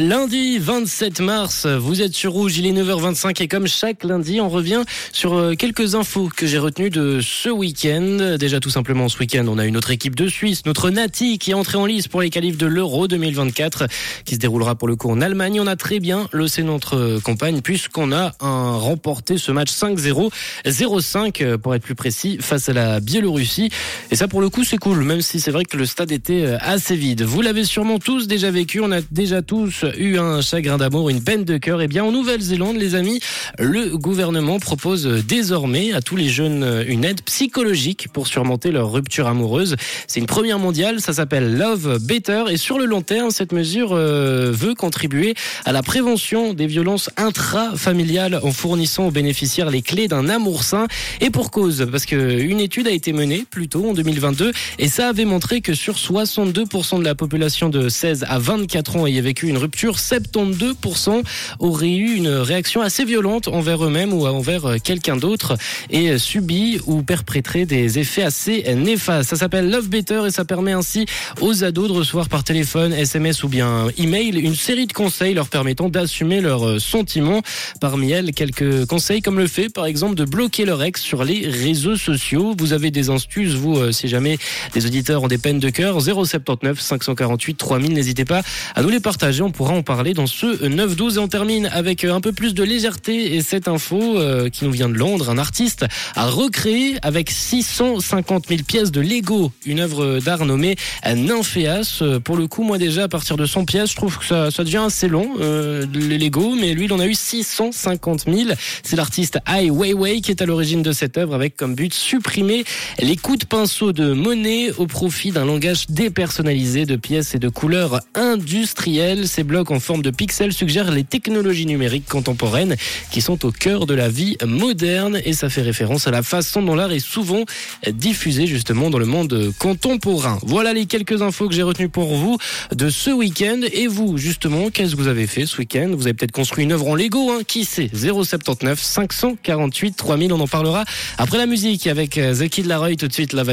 Lundi 27 mars, vous êtes sur Rouge, il est 9h25 et comme chaque lundi, on revient sur euh, quelques infos que j'ai retenues de ce week-end. Déjà tout simplement ce week-end, on a une autre équipe de Suisse, notre Nati qui est entrée en lice pour les qualifs de l'Euro 2024 qui se déroulera pour le coup en Allemagne. On a très bien laissé notre campagne puisqu'on a un remporté ce match 5-0, 0-5 pour être plus précis face à la Biélorussie. Et ça pour le coup c'est cool, même si c'est vrai que le stade était euh, assez vide. Vous l'avez sûrement tous déjà vécu, on a déjà tous eu un chagrin d'amour, une peine de cœur. Eh bien, en Nouvelle-Zélande, les amis, le gouvernement propose désormais à tous les jeunes une aide psychologique pour surmonter leur rupture amoureuse. C'est une première mondiale, ça s'appelle Love Better. Et sur le long terme, cette mesure euh, veut contribuer à la prévention des violences intrafamiliales en fournissant aux bénéficiaires les clés d'un amour sain. Et pour cause, parce qu'une étude a été menée plus tôt en 2022 et ça avait montré que sur 62% de la population de 16 à 24 ans ayant vécu une rupture, 72% auraient eu une réaction assez violente envers eux-mêmes ou envers quelqu'un d'autre et subi ou perpétré des effets assez néfastes. Ça s'appelle Love Better et ça permet ainsi aux ados de recevoir par téléphone, SMS ou bien email une série de conseils leur permettant d'assumer leurs sentiments. Parmi elles, quelques conseils comme le fait par exemple de bloquer leur ex sur les réseaux sociaux. Vous avez des astuces, vous, euh, si jamais des auditeurs ont des peines de cœur, 079 548 3000, n'hésitez pas à nous les partager. Pourra en parler dans ce 9-12 et on termine avec un peu plus de légèreté et cette info euh, qui nous vient de Londres. Un artiste a recréé avec 650 000 pièces de Lego une œuvre d'art nommée Nymphéas. Pour le coup, moi déjà à partir de 100 pièces, je trouve que ça, ça devient assez long euh, les Lego, mais lui il en a eu 650 000. C'est l'artiste Ai Weiwei qui est à l'origine de cette œuvre avec comme but supprimer les coups de pinceau de monnaie au profit d'un langage dépersonnalisé de pièces et de couleurs industrielles. Ces blocs en forme de pixels suggèrent les technologies numériques contemporaines qui sont au cœur de la vie moderne et ça fait référence à la façon dont l'art est souvent diffusé justement dans le monde contemporain. Voilà les quelques infos que j'ai retenues pour vous de ce week-end. Et vous, justement, qu'est-ce que vous avez fait ce week-end? Vous avez peut-être construit une œuvre en Lego, hein qui sait? 079 548 3000, on en parlera après la musique avec The Kid Laroi tout de suite, la vague.